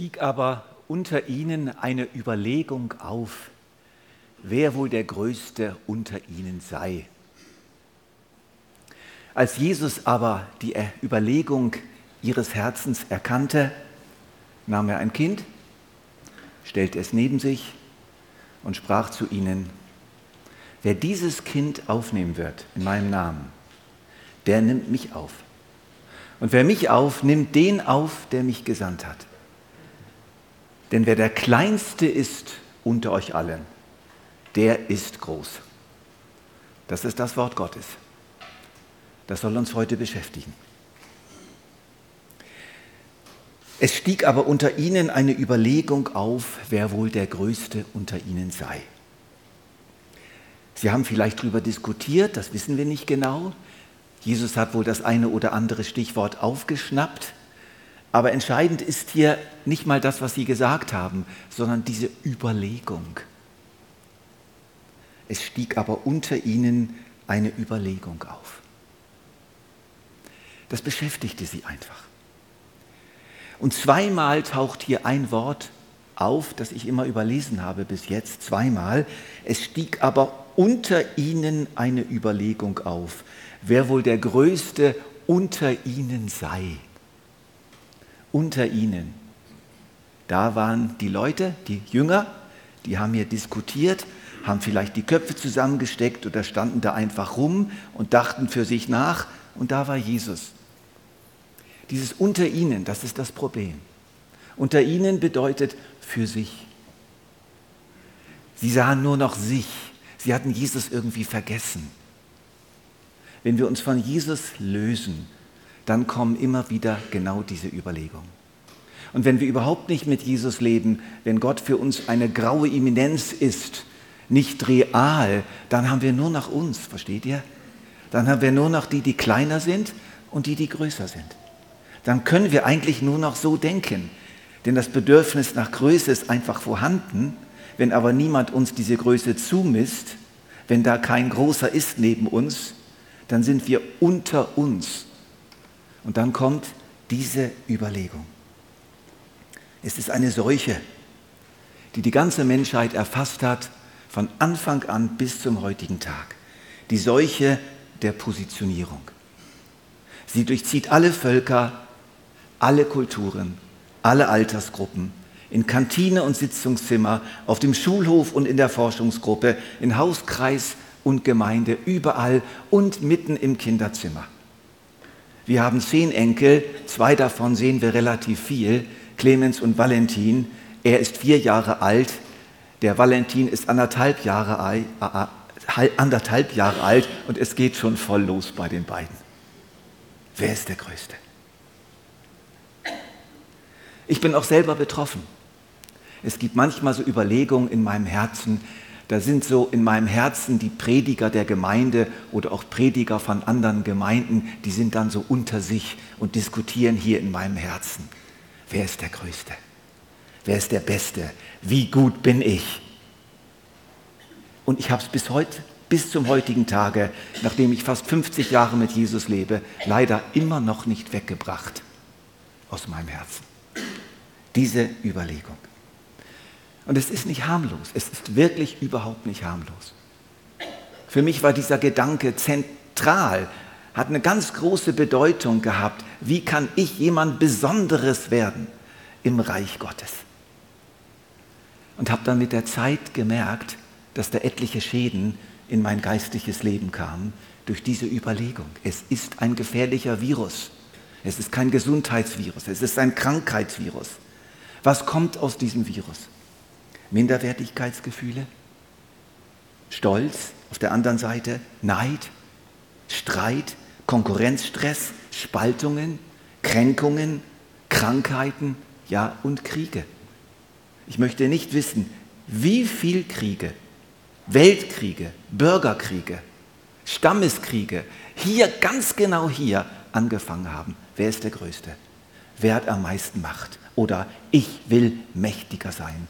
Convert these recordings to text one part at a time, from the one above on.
Stieg aber unter ihnen eine Überlegung auf, wer wohl der Größte unter ihnen sei. Als Jesus aber die Überlegung ihres Herzens erkannte, nahm er ein Kind, stellte es neben sich und sprach zu ihnen, wer dieses Kind aufnehmen wird in meinem Namen, der nimmt mich auf. Und wer mich auf, nimmt den auf, der mich gesandt hat. Denn wer der Kleinste ist unter euch allen, der ist groß. Das ist das Wort Gottes. Das soll uns heute beschäftigen. Es stieg aber unter ihnen eine Überlegung auf, wer wohl der Größte unter ihnen sei. Sie haben vielleicht darüber diskutiert, das wissen wir nicht genau. Jesus hat wohl das eine oder andere Stichwort aufgeschnappt. Aber entscheidend ist hier nicht mal das, was Sie gesagt haben, sondern diese Überlegung. Es stieg aber unter ihnen eine Überlegung auf. Das beschäftigte sie einfach. Und zweimal taucht hier ein Wort auf, das ich immer überlesen habe bis jetzt, zweimal. Es stieg aber unter ihnen eine Überlegung auf, wer wohl der Größte unter ihnen sei unter ihnen. Da waren die Leute, die Jünger, die haben hier diskutiert, haben vielleicht die Köpfe zusammengesteckt oder standen da einfach rum und dachten für sich nach und da war Jesus. Dieses unter ihnen, das ist das Problem. Unter ihnen bedeutet für sich. Sie sahen nur noch sich. Sie hatten Jesus irgendwie vergessen. Wenn wir uns von Jesus lösen, dann kommen immer wieder genau diese Überlegungen. Und wenn wir überhaupt nicht mit Jesus leben, wenn Gott für uns eine graue Eminenz ist, nicht real, dann haben wir nur noch uns, versteht ihr? Dann haben wir nur noch die, die kleiner sind und die, die größer sind. Dann können wir eigentlich nur noch so denken. Denn das Bedürfnis nach Größe ist einfach vorhanden. Wenn aber niemand uns diese Größe zumisst, wenn da kein Großer ist neben uns, dann sind wir unter uns und dann kommt diese Überlegung. Es ist eine Seuche, die die ganze Menschheit erfasst hat, von Anfang an bis zum heutigen Tag. Die Seuche der Positionierung. Sie durchzieht alle Völker, alle Kulturen, alle Altersgruppen, in Kantine und Sitzungszimmer, auf dem Schulhof und in der Forschungsgruppe, in Hauskreis und Gemeinde, überall und mitten im Kinderzimmer. Wir haben zehn Enkel, zwei davon sehen wir relativ viel, Clemens und Valentin. Er ist vier Jahre alt, der Valentin ist anderthalb Jahre, anderthalb Jahre alt und es geht schon voll los bei den beiden. Wer ist der Größte? Ich bin auch selber betroffen. Es gibt manchmal so Überlegungen in meinem Herzen, da sind so in meinem Herzen die Prediger der Gemeinde oder auch Prediger von anderen Gemeinden, die sind dann so unter sich und diskutieren hier in meinem Herzen. Wer ist der Größte? Wer ist der Beste? Wie gut bin ich? Und ich habe es bis heute, bis zum heutigen Tage, nachdem ich fast 50 Jahre mit Jesus lebe, leider immer noch nicht weggebracht aus meinem Herzen. Diese Überlegung. Und es ist nicht harmlos. Es ist wirklich überhaupt nicht harmlos. Für mich war dieser Gedanke zentral, hat eine ganz große Bedeutung gehabt. Wie kann ich jemand Besonderes werden im Reich Gottes? Und habe dann mit der Zeit gemerkt, dass da etliche Schäden in mein geistliches Leben kamen durch diese Überlegung. Es ist ein gefährlicher Virus. Es ist kein Gesundheitsvirus. Es ist ein Krankheitsvirus. Was kommt aus diesem Virus? Minderwertigkeitsgefühle, Stolz, auf der anderen Seite? Neid, Streit, Konkurrenzstress, Spaltungen, Kränkungen, Krankheiten, ja und Kriege. Ich möchte nicht wissen, wie viel Kriege, Weltkriege, Bürgerkriege, Stammeskriege? Hier, ganz genau hier angefangen haben. Wer ist der Größte? Wer hat am meisten Macht? Oder ich will mächtiger sein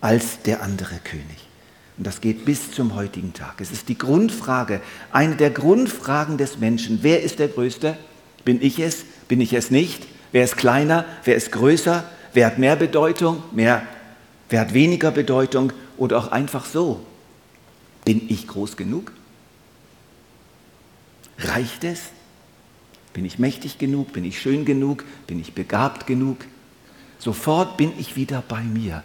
als der andere König. Und das geht bis zum heutigen Tag. Es ist die Grundfrage, eine der Grundfragen des Menschen. Wer ist der Größte? Bin ich es? Bin ich es nicht? Wer ist kleiner? Wer ist größer? Wer hat mehr Bedeutung? Mehr, wer hat weniger Bedeutung? Oder auch einfach so. Bin ich groß genug? Reicht es? Bin ich mächtig genug? Bin ich schön genug? Bin ich begabt genug? Sofort bin ich wieder bei mir.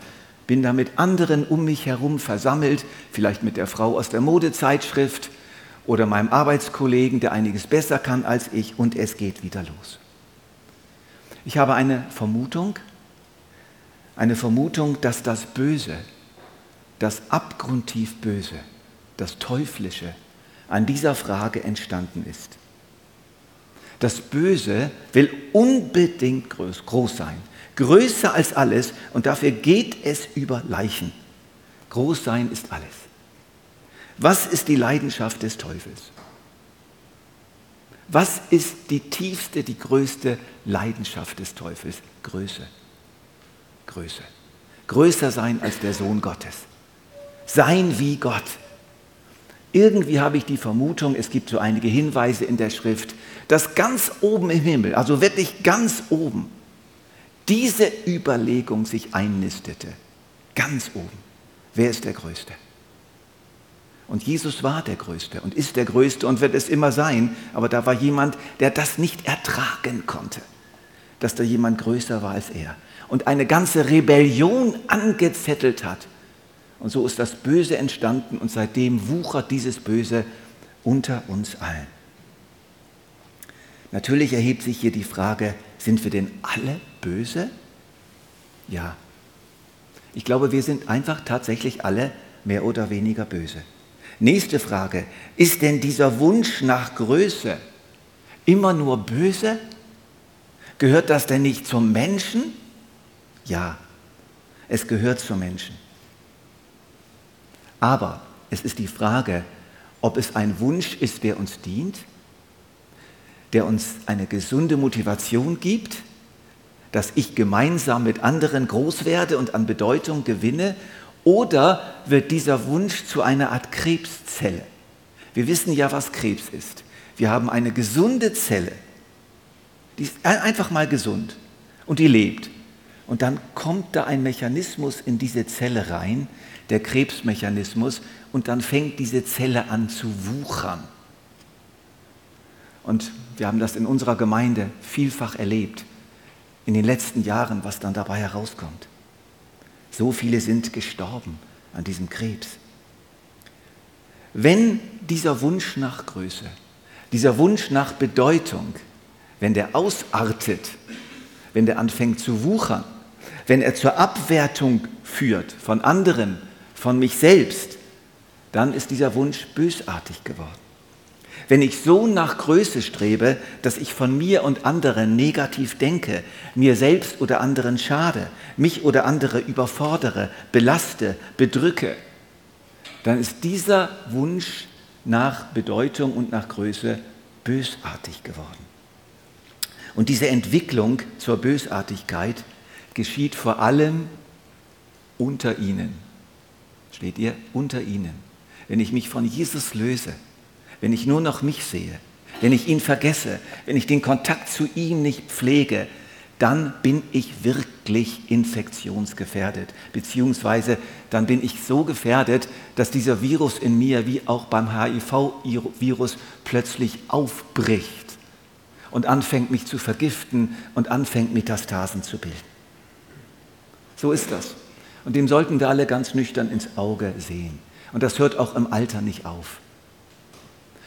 Bin da mit anderen um mich herum versammelt, vielleicht mit der Frau aus der Modezeitschrift oder meinem Arbeitskollegen, der einiges besser kann als ich, und es geht wieder los. Ich habe eine Vermutung, eine Vermutung, dass das Böse, das abgrundtief Böse, das Teuflische an dieser Frage entstanden ist. Das Böse will unbedingt groß, groß sein, größer als alles und dafür geht es über Leichen. Groß sein ist alles. Was ist die Leidenschaft des Teufels? Was ist die tiefste, die größte Leidenschaft des Teufels? Größe. Größe. Größer sein als der Sohn Gottes. Sein wie Gott. Irgendwie habe ich die Vermutung, es gibt so einige Hinweise in der Schrift, dass ganz oben im Himmel, also wirklich ganz oben, diese Überlegung sich einnistete. Ganz oben. Wer ist der Größte? Und Jesus war der Größte und ist der Größte und wird es immer sein. Aber da war jemand, der das nicht ertragen konnte, dass da jemand größer war als er. Und eine ganze Rebellion angezettelt hat und so ist das Böse entstanden und seitdem wuchert dieses Böse unter uns allen. Natürlich erhebt sich hier die Frage, sind wir denn alle böse? Ja. Ich glaube, wir sind einfach tatsächlich alle mehr oder weniger böse. Nächste Frage, ist denn dieser Wunsch nach Größe immer nur böse? Gehört das denn nicht zum Menschen? Ja, es gehört zum Menschen. Aber es ist die Frage, ob es ein Wunsch ist, der uns dient, der uns eine gesunde Motivation gibt, dass ich gemeinsam mit anderen groß werde und an Bedeutung gewinne, oder wird dieser Wunsch zu einer Art Krebszelle? Wir wissen ja, was Krebs ist. Wir haben eine gesunde Zelle, die ist einfach mal gesund und die lebt. Und dann kommt da ein Mechanismus in diese Zelle rein, der Krebsmechanismus, und dann fängt diese Zelle an zu wuchern. Und wir haben das in unserer Gemeinde vielfach erlebt, in den letzten Jahren, was dann dabei herauskommt. So viele sind gestorben an diesem Krebs. Wenn dieser Wunsch nach Größe, dieser Wunsch nach Bedeutung, wenn der ausartet, wenn der anfängt zu wuchern, wenn er zur Abwertung führt von anderen, von mich selbst, dann ist dieser Wunsch bösartig geworden. Wenn ich so nach Größe strebe, dass ich von mir und anderen negativ denke, mir selbst oder anderen schade, mich oder andere überfordere, belaste, bedrücke, dann ist dieser Wunsch nach Bedeutung und nach Größe bösartig geworden. Und diese Entwicklung zur Bösartigkeit geschieht vor allem unter ihnen. Steht ihr? Unter ihnen. Wenn ich mich von Jesus löse, wenn ich nur noch mich sehe, wenn ich ihn vergesse, wenn ich den Kontakt zu ihm nicht pflege, dann bin ich wirklich infektionsgefährdet. Beziehungsweise dann bin ich so gefährdet, dass dieser Virus in mir, wie auch beim HIV-Virus, plötzlich aufbricht und anfängt mich zu vergiften und anfängt Metastasen zu bilden. So ist das. Und dem sollten wir alle ganz nüchtern ins Auge sehen. Und das hört auch im Alter nicht auf.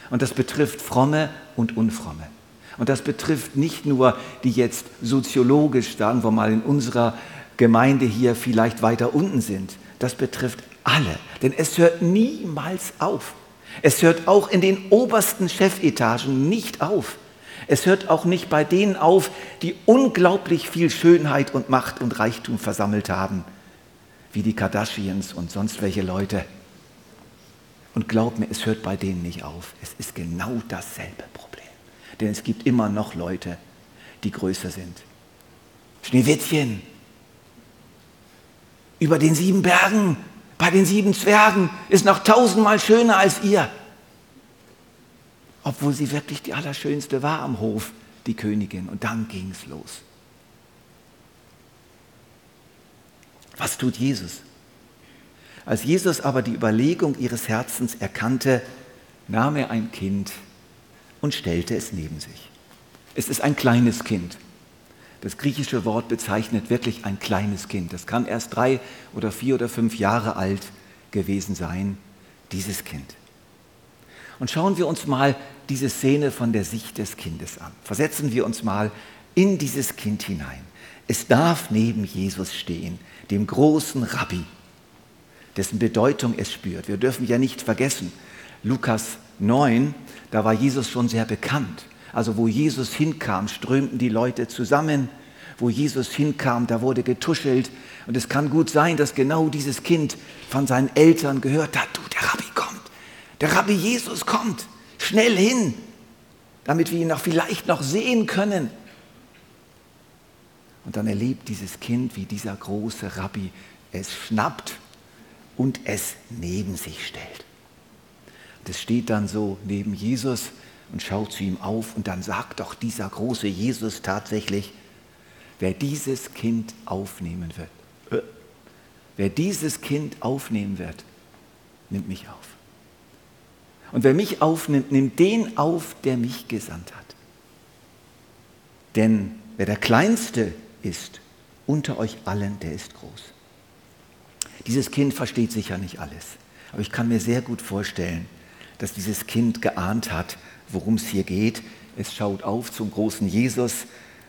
Und das betrifft Fromme und Unfromme. Und das betrifft nicht nur die jetzt soziologisch, sagen wir mal, in unserer Gemeinde hier vielleicht weiter unten sind. Das betrifft alle. Denn es hört niemals auf. Es hört auch in den obersten Chefetagen nicht auf. Es hört auch nicht bei denen auf, die unglaublich viel Schönheit und Macht und Reichtum versammelt haben, wie die Kardashians und sonst welche Leute. Und glaub mir, es hört bei denen nicht auf. Es ist genau dasselbe Problem. Denn es gibt immer noch Leute, die größer sind. Schneewittchen, über den sieben Bergen, bei den sieben Zwergen, ist noch tausendmal schöner als ihr obwohl sie wirklich die Allerschönste war am Hof, die Königin. Und dann ging es los. Was tut Jesus? Als Jesus aber die Überlegung ihres Herzens erkannte, nahm er ein Kind und stellte es neben sich. Es ist ein kleines Kind. Das griechische Wort bezeichnet wirklich ein kleines Kind. Das kann erst drei oder vier oder fünf Jahre alt gewesen sein, dieses Kind. Und schauen wir uns mal diese Szene von der Sicht des Kindes an. Versetzen wir uns mal in dieses Kind hinein. Es darf neben Jesus stehen, dem großen Rabbi, dessen Bedeutung es spürt. Wir dürfen ja nicht vergessen, Lukas 9, da war Jesus schon sehr bekannt. Also wo Jesus hinkam, strömten die Leute zusammen. Wo Jesus hinkam, da wurde getuschelt. Und es kann gut sein, dass genau dieses Kind von seinen Eltern gehört hat, du, der Rabbi kommt. Der Rabbi Jesus kommt. Schnell hin, damit wir ihn noch vielleicht noch sehen können. Und dann erlebt dieses Kind, wie dieser große Rabbi es schnappt und es neben sich stellt. Das steht dann so neben Jesus und schaut zu ihm auf und dann sagt doch dieser große Jesus tatsächlich, wer dieses Kind aufnehmen wird, äh, wer dieses Kind aufnehmen wird, nimmt mich auf. Und wer mich aufnimmt, nimmt den auf, der mich gesandt hat. Denn wer der Kleinste ist unter euch allen, der ist groß. Dieses Kind versteht sicher nicht alles, aber ich kann mir sehr gut vorstellen, dass dieses Kind geahnt hat, worum es hier geht. Es schaut auf zum großen Jesus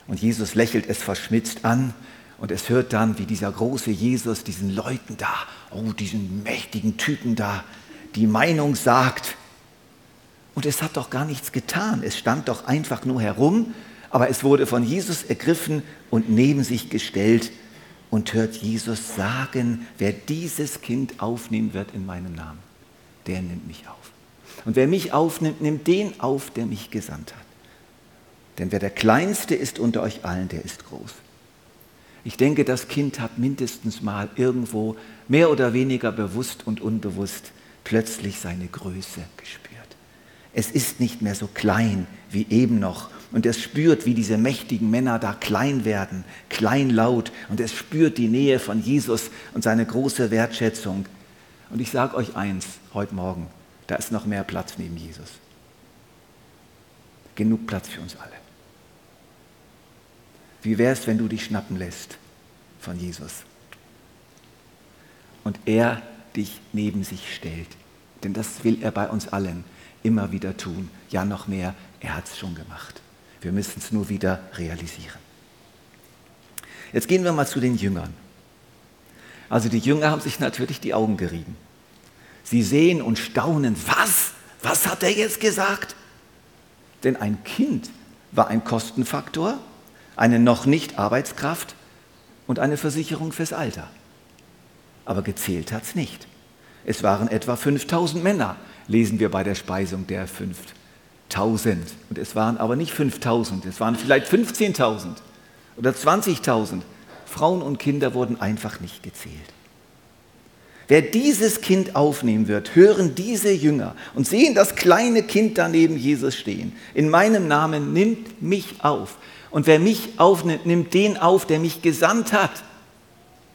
und Jesus lächelt es verschmitzt an und es hört dann, wie dieser große Jesus diesen Leuten da, oh, diesen mächtigen Typen da, die Meinung sagt. Und es hat doch gar nichts getan. Es stand doch einfach nur herum, aber es wurde von Jesus ergriffen und neben sich gestellt und hört Jesus sagen, wer dieses Kind aufnehmen wird in meinem Namen, der nimmt mich auf. Und wer mich aufnimmt, nimmt den auf, der mich gesandt hat. Denn wer der Kleinste ist unter euch allen, der ist groß. Ich denke, das Kind hat mindestens mal irgendwo mehr oder weniger bewusst und unbewusst plötzlich seine Größe gespürt. Es ist nicht mehr so klein wie eben noch. Und es spürt, wie diese mächtigen Männer da klein werden, kleinlaut. Und es spürt die Nähe von Jesus und seine große Wertschätzung. Und ich sage euch eins heute Morgen, da ist noch mehr Platz neben Jesus. Genug Platz für uns alle. Wie wäre es, wenn du dich schnappen lässt von Jesus und er dich neben sich stellt? Denn das will er bei uns allen immer wieder tun. Ja, noch mehr, er hat es schon gemacht. Wir müssen es nur wieder realisieren. Jetzt gehen wir mal zu den Jüngern. Also die Jünger haben sich natürlich die Augen gerieben. Sie sehen und staunen, was? Was hat er jetzt gesagt? Denn ein Kind war ein Kostenfaktor, eine noch nicht Arbeitskraft und eine Versicherung fürs Alter. Aber gezählt hat es nicht. Es waren etwa 5000 Männer, lesen wir bei der Speisung der 5000. Und es waren aber nicht 5000, es waren vielleicht 15.000 oder 20.000. Frauen und Kinder wurden einfach nicht gezählt. Wer dieses Kind aufnehmen wird, hören diese Jünger und sehen das kleine Kind daneben Jesus stehen. In meinem Namen nimmt mich auf. Und wer mich aufnimmt, nimmt den auf, der mich gesandt hat.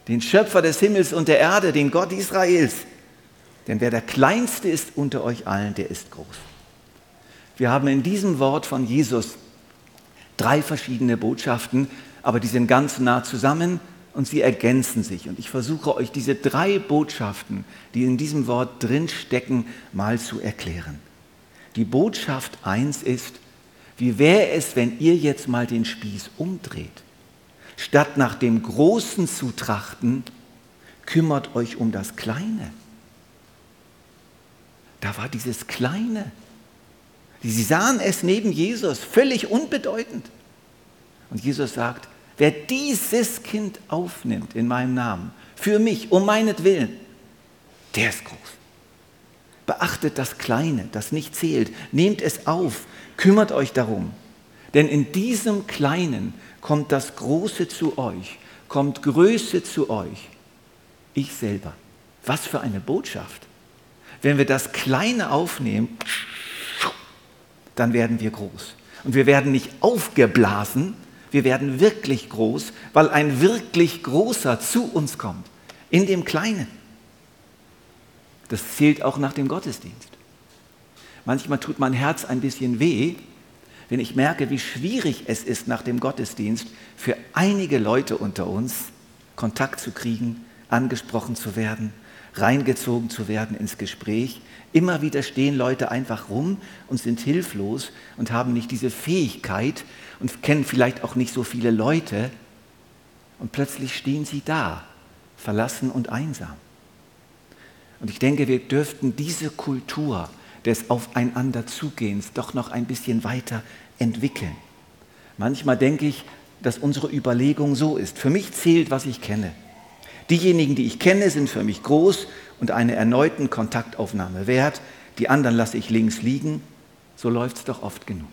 Den Schöpfer des Himmels und der Erde, den Gott Israels. Denn wer der Kleinste ist unter euch allen, der ist groß. Wir haben in diesem Wort von Jesus drei verschiedene Botschaften, aber die sind ganz nah zusammen und sie ergänzen sich. Und ich versuche euch diese drei Botschaften, die in diesem Wort drinstecken, mal zu erklären. Die Botschaft 1 ist, wie wäre es, wenn ihr jetzt mal den Spieß umdreht? Statt nach dem Großen zu trachten, kümmert euch um das Kleine. Da war dieses Kleine. Sie sahen es neben Jesus, völlig unbedeutend. Und Jesus sagt, Wer dieses Kind aufnimmt in meinem Namen, für mich, um meinetwillen, der ist groß. Beachtet das Kleine, das nicht zählt. Nehmt es auf, kümmert euch darum. Denn in diesem Kleinen kommt das Große zu euch, kommt Größe zu euch. Ich selber. Was für eine Botschaft. Wenn wir das Kleine aufnehmen, dann werden wir groß. Und wir werden nicht aufgeblasen, wir werden wirklich groß, weil ein wirklich großer zu uns kommt. in dem Kleinen. Das zählt auch nach dem Gottesdienst. Manchmal tut mein Herz ein bisschen weh, wenn ich merke, wie schwierig es ist, nach dem Gottesdienst für einige Leute unter uns Kontakt zu kriegen, angesprochen zu werden, reingezogen zu werden ins Gespräch. Immer wieder stehen Leute einfach rum und sind hilflos und haben nicht diese Fähigkeit und kennen vielleicht auch nicht so viele Leute. Und plötzlich stehen sie da, verlassen und einsam. Und ich denke, wir dürften diese Kultur des Aufeinanderzugehens doch noch ein bisschen weiter entwickeln. Manchmal denke ich, dass unsere Überlegung so ist. Für mich zählt, was ich kenne. Diejenigen, die ich kenne, sind für mich groß und eine erneuten Kontaktaufnahme wert. Die anderen lasse ich links liegen. So läuft es doch oft genug.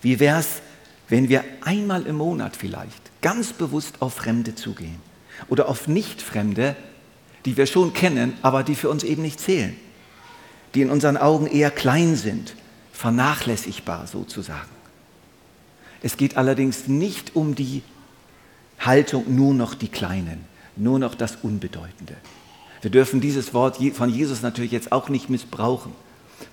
Wie wäre es, wenn wir einmal im Monat vielleicht ganz bewusst auf Fremde zugehen oder auf Nicht-Fremde, die wir schon kennen, aber die für uns eben nicht zählen, die in unseren Augen eher klein sind, vernachlässigbar sozusagen. Es geht allerdings nicht um die Haltung nur noch die Kleinen, nur noch das Unbedeutende. Wir dürfen dieses Wort von Jesus natürlich jetzt auch nicht missbrauchen.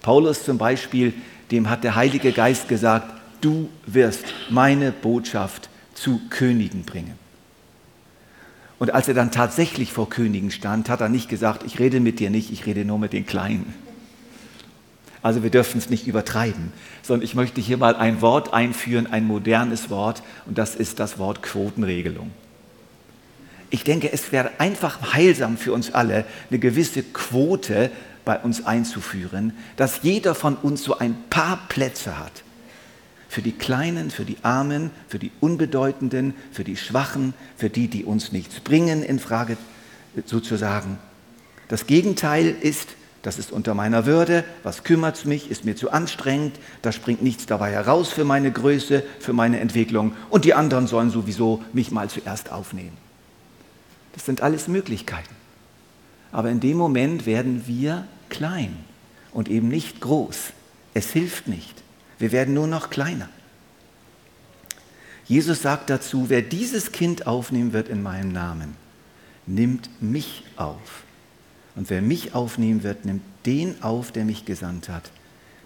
Paulus zum Beispiel, dem hat der Heilige Geist gesagt, du wirst meine Botschaft zu Königen bringen. Und als er dann tatsächlich vor Königen stand, hat er nicht gesagt, ich rede mit dir nicht, ich rede nur mit den Kleinen. Also wir dürfen es nicht übertreiben, sondern ich möchte hier mal ein Wort einführen, ein modernes Wort, und das ist das Wort Quotenregelung. Ich denke, es wäre einfach heilsam für uns alle, eine gewisse Quote bei uns einzuführen, dass jeder von uns so ein paar Plätze hat. Für die Kleinen, für die Armen, für die Unbedeutenden, für die Schwachen, für die, die uns nichts bringen, in Frage sozusagen. Das Gegenteil ist, das ist unter meiner Würde, was kümmert es mich, ist mir zu anstrengend, da springt nichts dabei heraus für meine Größe, für meine Entwicklung und die anderen sollen sowieso mich mal zuerst aufnehmen. Das sind alles Möglichkeiten. Aber in dem Moment werden wir klein und eben nicht groß. Es hilft nicht. Wir werden nur noch kleiner. Jesus sagt dazu, wer dieses Kind aufnehmen wird in meinem Namen, nimmt mich auf. Und wer mich aufnehmen wird, nimmt den auf, der mich gesandt hat.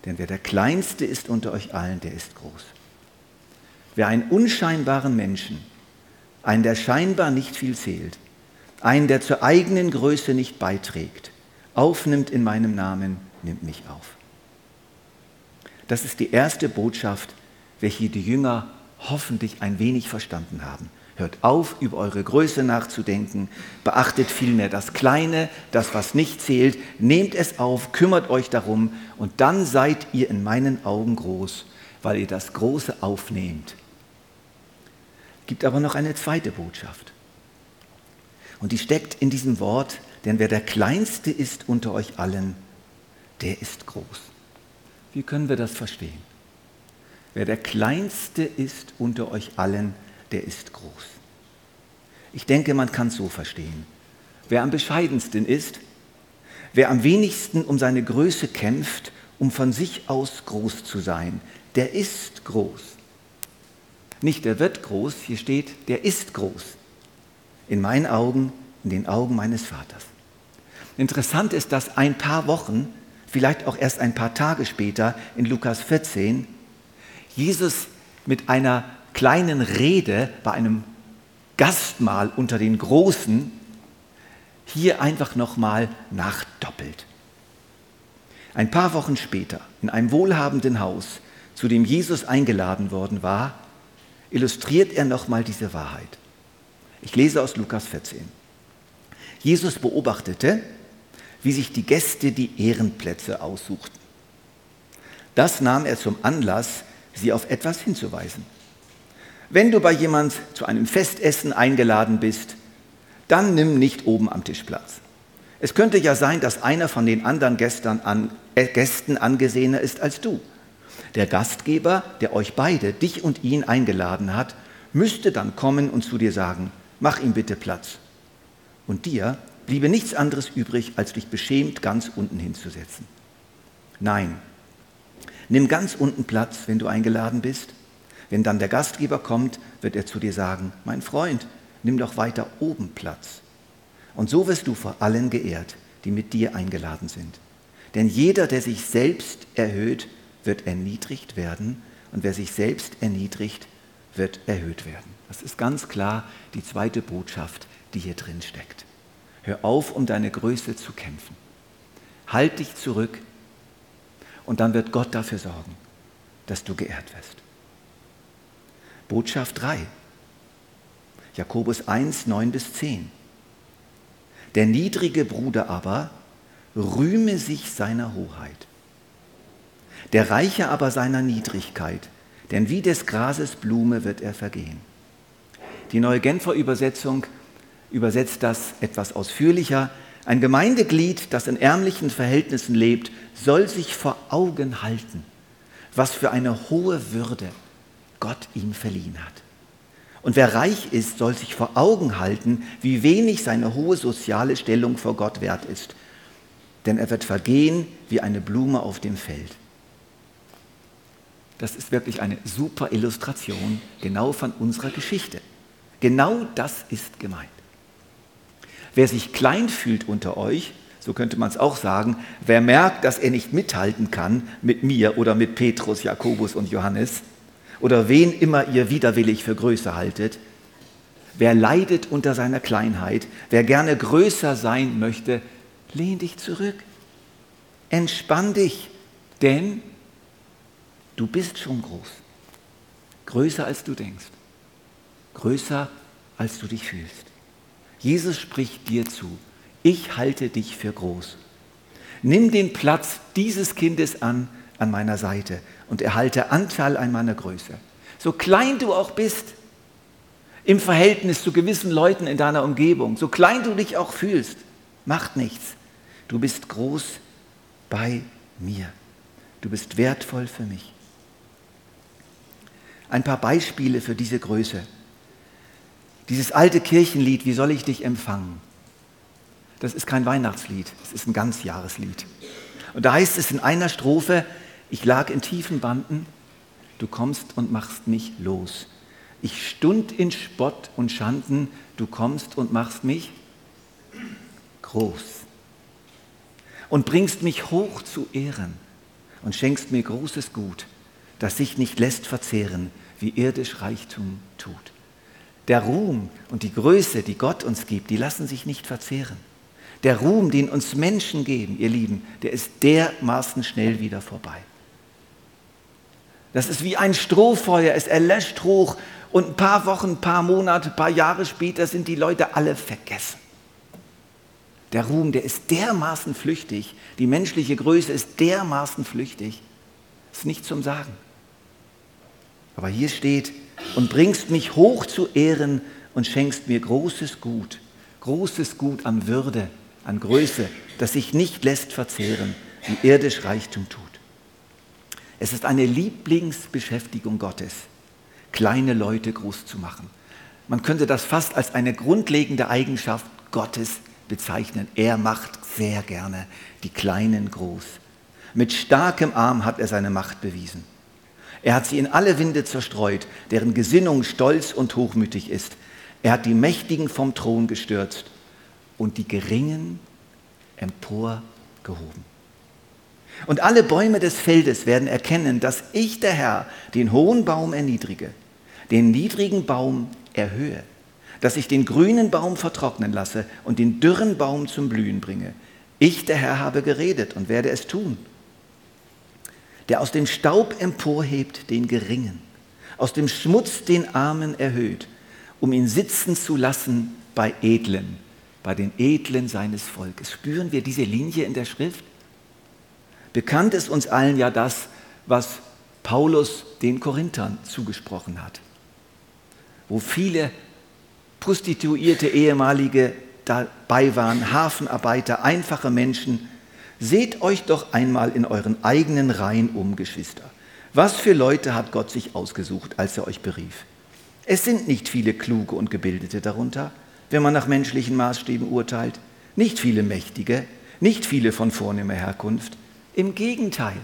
Denn wer der Kleinste ist unter euch allen, der ist groß. Wer einen unscheinbaren Menschen, einen, der scheinbar nicht viel zählt, einen, der zur eigenen Größe nicht beiträgt, aufnimmt in meinem Namen, nimmt mich auf. Das ist die erste Botschaft, welche die Jünger hoffentlich ein wenig verstanden haben. Hört auf, über eure Größe nachzudenken. Beachtet vielmehr das Kleine, das, was nicht zählt. Nehmt es auf, kümmert euch darum und dann seid ihr in meinen Augen groß, weil ihr das Große aufnehmt. Gibt aber noch eine zweite Botschaft. Und die steckt in diesem Wort, denn wer der Kleinste ist unter euch allen, der ist groß. Wie können wir das verstehen? Wer der Kleinste ist unter euch allen, der ist groß. Ich denke, man kann es so verstehen. Wer am bescheidensten ist, wer am wenigsten um seine Größe kämpft, um von sich aus groß zu sein, der ist groß. Nicht der wird groß, hier steht, der ist groß. In meinen Augen, in den Augen meines Vaters. Interessant ist, dass ein paar Wochen, vielleicht auch erst ein paar Tage später in Lukas 14, Jesus mit einer kleinen Rede bei einem Gastmahl unter den Großen hier einfach nochmal nachdoppelt. Ein paar Wochen später, in einem wohlhabenden Haus, zu dem Jesus eingeladen worden war, illustriert er nochmal diese Wahrheit. Ich lese aus Lukas 14. Jesus beobachtete, wie sich die Gäste die Ehrenplätze aussuchten. Das nahm er zum Anlass, sie auf etwas hinzuweisen. Wenn du bei jemand zu einem Festessen eingeladen bist, dann nimm nicht oben am Tisch Platz. Es könnte ja sein, dass einer von den anderen an, äh, Gästen angesehener ist als du. Der Gastgeber, der euch beide, dich und ihn eingeladen hat, müsste dann kommen und zu dir sagen, mach ihm bitte Platz. Und dir bliebe nichts anderes übrig, als dich beschämt ganz unten hinzusetzen. Nein, nimm ganz unten Platz, wenn du eingeladen bist wenn dann der Gastgeber kommt, wird er zu dir sagen, mein Freund, nimm doch weiter oben Platz. Und so wirst du vor allen geehrt, die mit dir eingeladen sind. Denn jeder, der sich selbst erhöht, wird erniedrigt werden. Und wer sich selbst erniedrigt, wird erhöht werden. Das ist ganz klar die zweite Botschaft, die hier drin steckt. Hör auf, um deine Größe zu kämpfen. Halt dich zurück und dann wird Gott dafür sorgen, dass du geehrt wirst. Botschaft 3. Jakobus 1, 9 bis 10. Der niedrige Bruder aber rühme sich seiner Hoheit, der Reiche aber seiner Niedrigkeit, denn wie des Grases Blume wird er vergehen. Die neue Genfer Übersetzung übersetzt das etwas ausführlicher. Ein Gemeindeglied, das in ärmlichen Verhältnissen lebt, soll sich vor Augen halten, was für eine hohe Würde Gott ihm verliehen hat. Und wer reich ist, soll sich vor Augen halten, wie wenig seine hohe soziale Stellung vor Gott wert ist. Denn er wird vergehen wie eine Blume auf dem Feld. Das ist wirklich eine super Illustration genau von unserer Geschichte. Genau das ist gemeint. Wer sich klein fühlt unter euch, so könnte man es auch sagen, wer merkt, dass er nicht mithalten kann mit mir oder mit Petrus, Jakobus und Johannes oder wen immer ihr widerwillig für größer haltet, wer leidet unter seiner Kleinheit, wer gerne größer sein möchte, lehn dich zurück, entspann dich, denn du bist schon groß, größer als du denkst, größer als du dich fühlst. Jesus spricht dir zu, ich halte dich für groß. Nimm den Platz dieses Kindes an an meiner Seite und erhalte Anteil an meiner Größe. So klein du auch bist im Verhältnis zu gewissen Leuten in deiner Umgebung, so klein du dich auch fühlst, macht nichts. Du bist groß bei mir. Du bist wertvoll für mich. Ein paar Beispiele für diese Größe. Dieses alte Kirchenlied, wie soll ich dich empfangen? Das ist kein Weihnachtslied, es ist ein Ganzjahreslied. Und da heißt es in einer Strophe, ich lag in tiefen Banden, du kommst und machst mich los. Ich stund in Spott und Schanden, du kommst und machst mich groß. Und bringst mich hoch zu Ehren und schenkst mir großes Gut, das sich nicht lässt verzehren, wie irdisch Reichtum tut. Der Ruhm und die Größe, die Gott uns gibt, die lassen sich nicht verzehren. Der Ruhm, den uns Menschen geben, ihr Lieben, der ist dermaßen schnell wieder vorbei. Das ist wie ein Strohfeuer, es erlöscht hoch und ein paar Wochen, ein paar Monate, ein paar Jahre später sind die Leute alle vergessen. Der Ruhm, der ist dermaßen flüchtig, die menschliche Größe ist dermaßen flüchtig, ist nicht zum Sagen. Aber hier steht, und bringst mich hoch zu Ehren und schenkst mir großes Gut, großes Gut an Würde, an Größe, das sich nicht lässt verzehren, wie irdisch Reichtum tut. Es ist eine Lieblingsbeschäftigung Gottes, kleine Leute groß zu machen. Man könnte das fast als eine grundlegende Eigenschaft Gottes bezeichnen. Er macht sehr gerne die Kleinen groß. Mit starkem Arm hat er seine Macht bewiesen. Er hat sie in alle Winde zerstreut, deren Gesinnung stolz und hochmütig ist. Er hat die Mächtigen vom Thron gestürzt und die Geringen emporgehoben. Und alle Bäume des Feldes werden erkennen, dass ich, der Herr, den hohen Baum erniedrige, den niedrigen Baum erhöhe, dass ich den grünen Baum vertrocknen lasse und den dürren Baum zum Blühen bringe. Ich, der Herr, habe geredet und werde es tun der aus dem Staub emporhebt den Geringen, aus dem Schmutz den Armen erhöht, um ihn sitzen zu lassen bei Edlen, bei den Edlen seines Volkes. Spüren wir diese Linie in der Schrift? Bekannt ist uns allen ja das, was Paulus den Korinthern zugesprochen hat, wo viele prostituierte ehemalige dabei waren, Hafenarbeiter, einfache Menschen, Seht euch doch einmal in euren eigenen Reihen um, Geschwister. Was für Leute hat Gott sich ausgesucht, als er euch berief? Es sind nicht viele kluge und gebildete darunter, wenn man nach menschlichen Maßstäben urteilt, nicht viele Mächtige, nicht viele von vornehmer Herkunft. Im Gegenteil,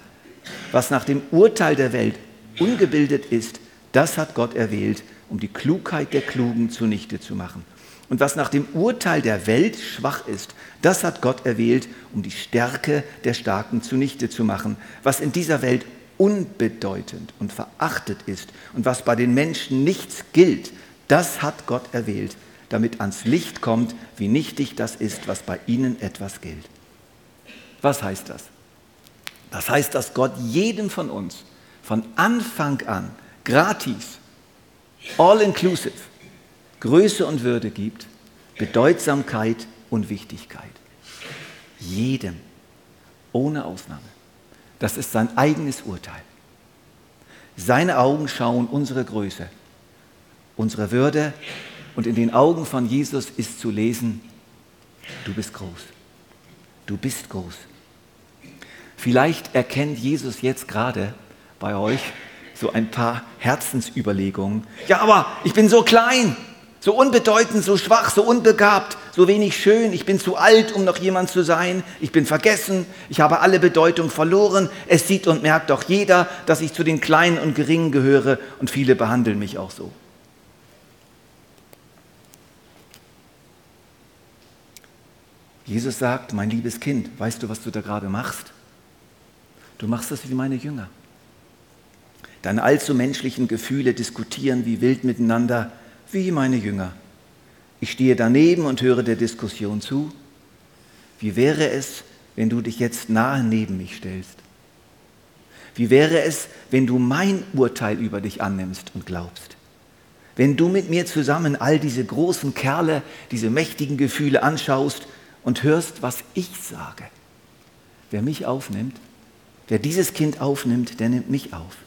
was nach dem Urteil der Welt ungebildet ist, das hat Gott erwählt, um die Klugheit der Klugen zunichte zu machen. Und was nach dem Urteil der Welt schwach ist, das hat Gott erwählt, um die Stärke der Starken zunichte zu machen. Was in dieser Welt unbedeutend und verachtet ist und was bei den Menschen nichts gilt, das hat Gott erwählt, damit ans Licht kommt, wie nichtig das ist, was bei ihnen etwas gilt. Was heißt das? Das heißt, dass Gott jedem von uns von Anfang an gratis, all inclusive, Größe und Würde gibt, Bedeutsamkeit und Wichtigkeit. Jedem, ohne Ausnahme. Das ist sein eigenes Urteil. Seine Augen schauen unsere Größe, unsere Würde und in den Augen von Jesus ist zu lesen, du bist groß. Du bist groß. Vielleicht erkennt Jesus jetzt gerade bei euch so ein paar Herzensüberlegungen. Ja, aber ich bin so klein, so unbedeutend, so schwach, so unbegabt, so wenig schön. Ich bin zu alt, um noch jemand zu sein. Ich bin vergessen. Ich habe alle Bedeutung verloren. Es sieht und merkt doch jeder, dass ich zu den Kleinen und Geringen gehöre und viele behandeln mich auch so. Jesus sagt, mein liebes Kind, weißt du, was du da gerade machst? Du machst das wie meine Jünger. Deine allzu menschlichen Gefühle diskutieren wie wild miteinander, wie meine Jünger. Ich stehe daneben und höre der Diskussion zu. Wie wäre es, wenn du dich jetzt nahe neben mich stellst? Wie wäre es, wenn du mein Urteil über dich annimmst und glaubst? Wenn du mit mir zusammen all diese großen Kerle, diese mächtigen Gefühle anschaust und hörst, was ich sage. Wer mich aufnimmt, wer dieses Kind aufnimmt, der nimmt mich auf.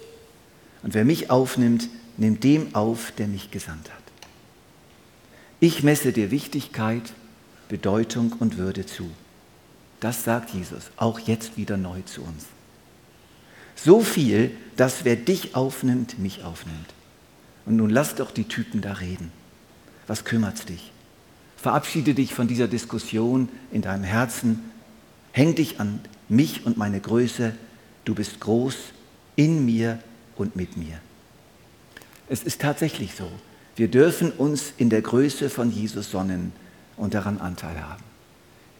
Und wer mich aufnimmt, nimmt dem auf, der mich gesandt hat. Ich messe dir Wichtigkeit, Bedeutung und Würde zu. Das sagt Jesus auch jetzt wieder neu zu uns. So viel, dass wer dich aufnimmt, mich aufnimmt. Und nun lass doch die Typen da reden. Was kümmert's dich? Verabschiede dich von dieser Diskussion in deinem Herzen. Häng dich an mich und meine Größe. Du bist groß in mir und mit mir. Es ist tatsächlich so. Wir dürfen uns in der Größe von Jesus sonnen und daran Anteil haben.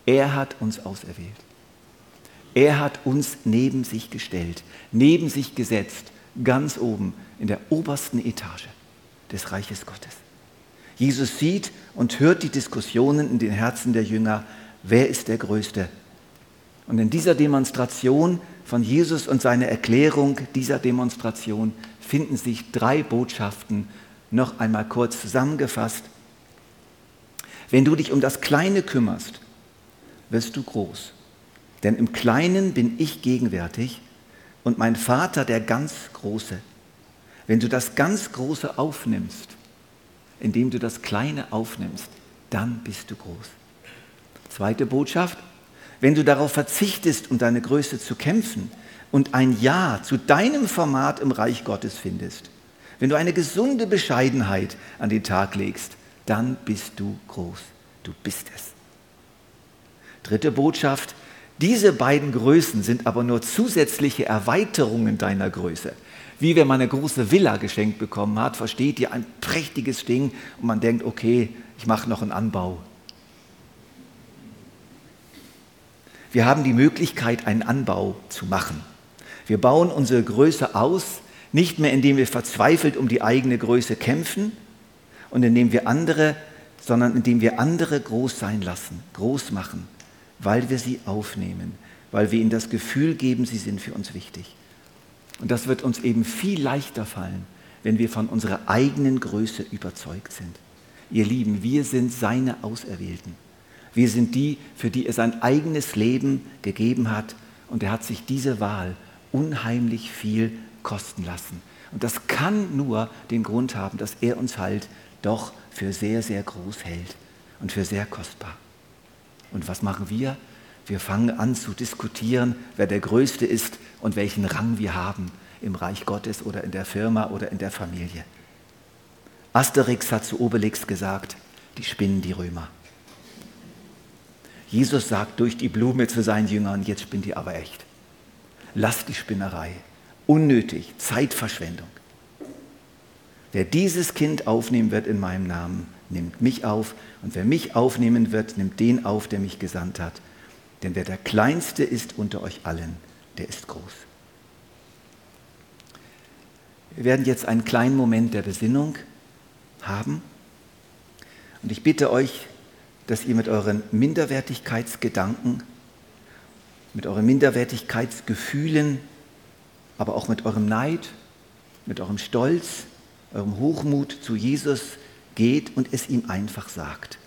Er hat uns auserwählt. Er hat uns neben sich gestellt, neben sich gesetzt, ganz oben in der obersten Etage des Reiches Gottes. Jesus sieht und hört die Diskussionen in den Herzen der Jünger, wer ist der Größte. Und in dieser Demonstration von Jesus und seiner Erklärung dieser Demonstration finden sich drei Botschaften noch einmal kurz zusammengefasst. Wenn du dich um das Kleine kümmerst, wirst du groß. Denn im Kleinen bin ich gegenwärtig und mein Vater der ganz Große. Wenn du das ganz Große aufnimmst, indem du das Kleine aufnimmst, dann bist du groß. Zweite Botschaft, wenn du darauf verzichtest, um deine Größe zu kämpfen und ein Ja zu deinem Format im Reich Gottes findest, wenn du eine gesunde Bescheidenheit an den Tag legst, dann bist du groß. Du bist es. Dritte Botschaft, diese beiden Größen sind aber nur zusätzliche Erweiterungen deiner Größe. Wie wenn man eine große Villa geschenkt bekommen hat, versteht ihr, ein prächtiges Ding und man denkt, okay, ich mache noch einen Anbau. Wir haben die Möglichkeit, einen Anbau zu machen. Wir bauen unsere Größe aus, nicht mehr, indem wir verzweifelt um die eigene Größe kämpfen und indem wir andere, sondern indem wir andere groß sein lassen, groß machen, weil wir sie aufnehmen, weil wir ihnen das Gefühl geben, sie sind für uns wichtig. Und das wird uns eben viel leichter fallen, wenn wir von unserer eigenen Größe überzeugt sind. Ihr Lieben, wir sind seine Auserwählten. Wir sind die, für die er sein eigenes Leben gegeben hat und er hat sich diese Wahl unheimlich viel kosten lassen. Und das kann nur den Grund haben, dass er uns halt doch für sehr, sehr groß hält und für sehr kostbar. Und was machen wir? Wir fangen an zu diskutieren, wer der Größte ist und welchen Rang wir haben im Reich Gottes oder in der Firma oder in der Familie. Asterix hat zu Obelix gesagt, die spinnen die Römer. Jesus sagt durch die Blume zu seinen Jüngern, jetzt spinnt ihr aber echt. Lasst die Spinnerei unnötig, Zeitverschwendung. Wer dieses Kind aufnehmen wird in meinem Namen, nimmt mich auf. Und wer mich aufnehmen wird, nimmt den auf, der mich gesandt hat. Denn wer der Kleinste ist unter euch allen, der ist groß. Wir werden jetzt einen kleinen Moment der Besinnung haben. Und ich bitte euch, dass ihr mit euren Minderwertigkeitsgedanken, mit euren Minderwertigkeitsgefühlen, aber auch mit eurem Neid, mit eurem Stolz, eurem Hochmut zu Jesus geht und es ihm einfach sagt.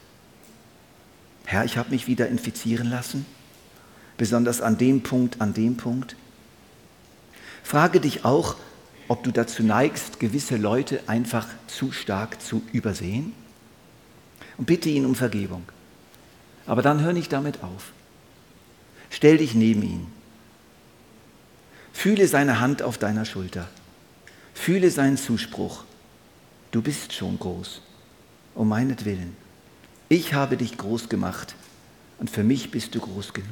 Herr, ich habe mich wieder infizieren lassen, besonders an dem Punkt, an dem Punkt. Frage dich auch, ob du dazu neigst, gewisse Leute einfach zu stark zu übersehen und bitte ihn um Vergebung. Aber dann hör nicht damit auf. Stell dich neben ihn. Fühle seine Hand auf deiner Schulter. Fühle seinen Zuspruch. Du bist schon groß, um meinetwillen. Ich habe dich groß gemacht und für mich bist du groß genug.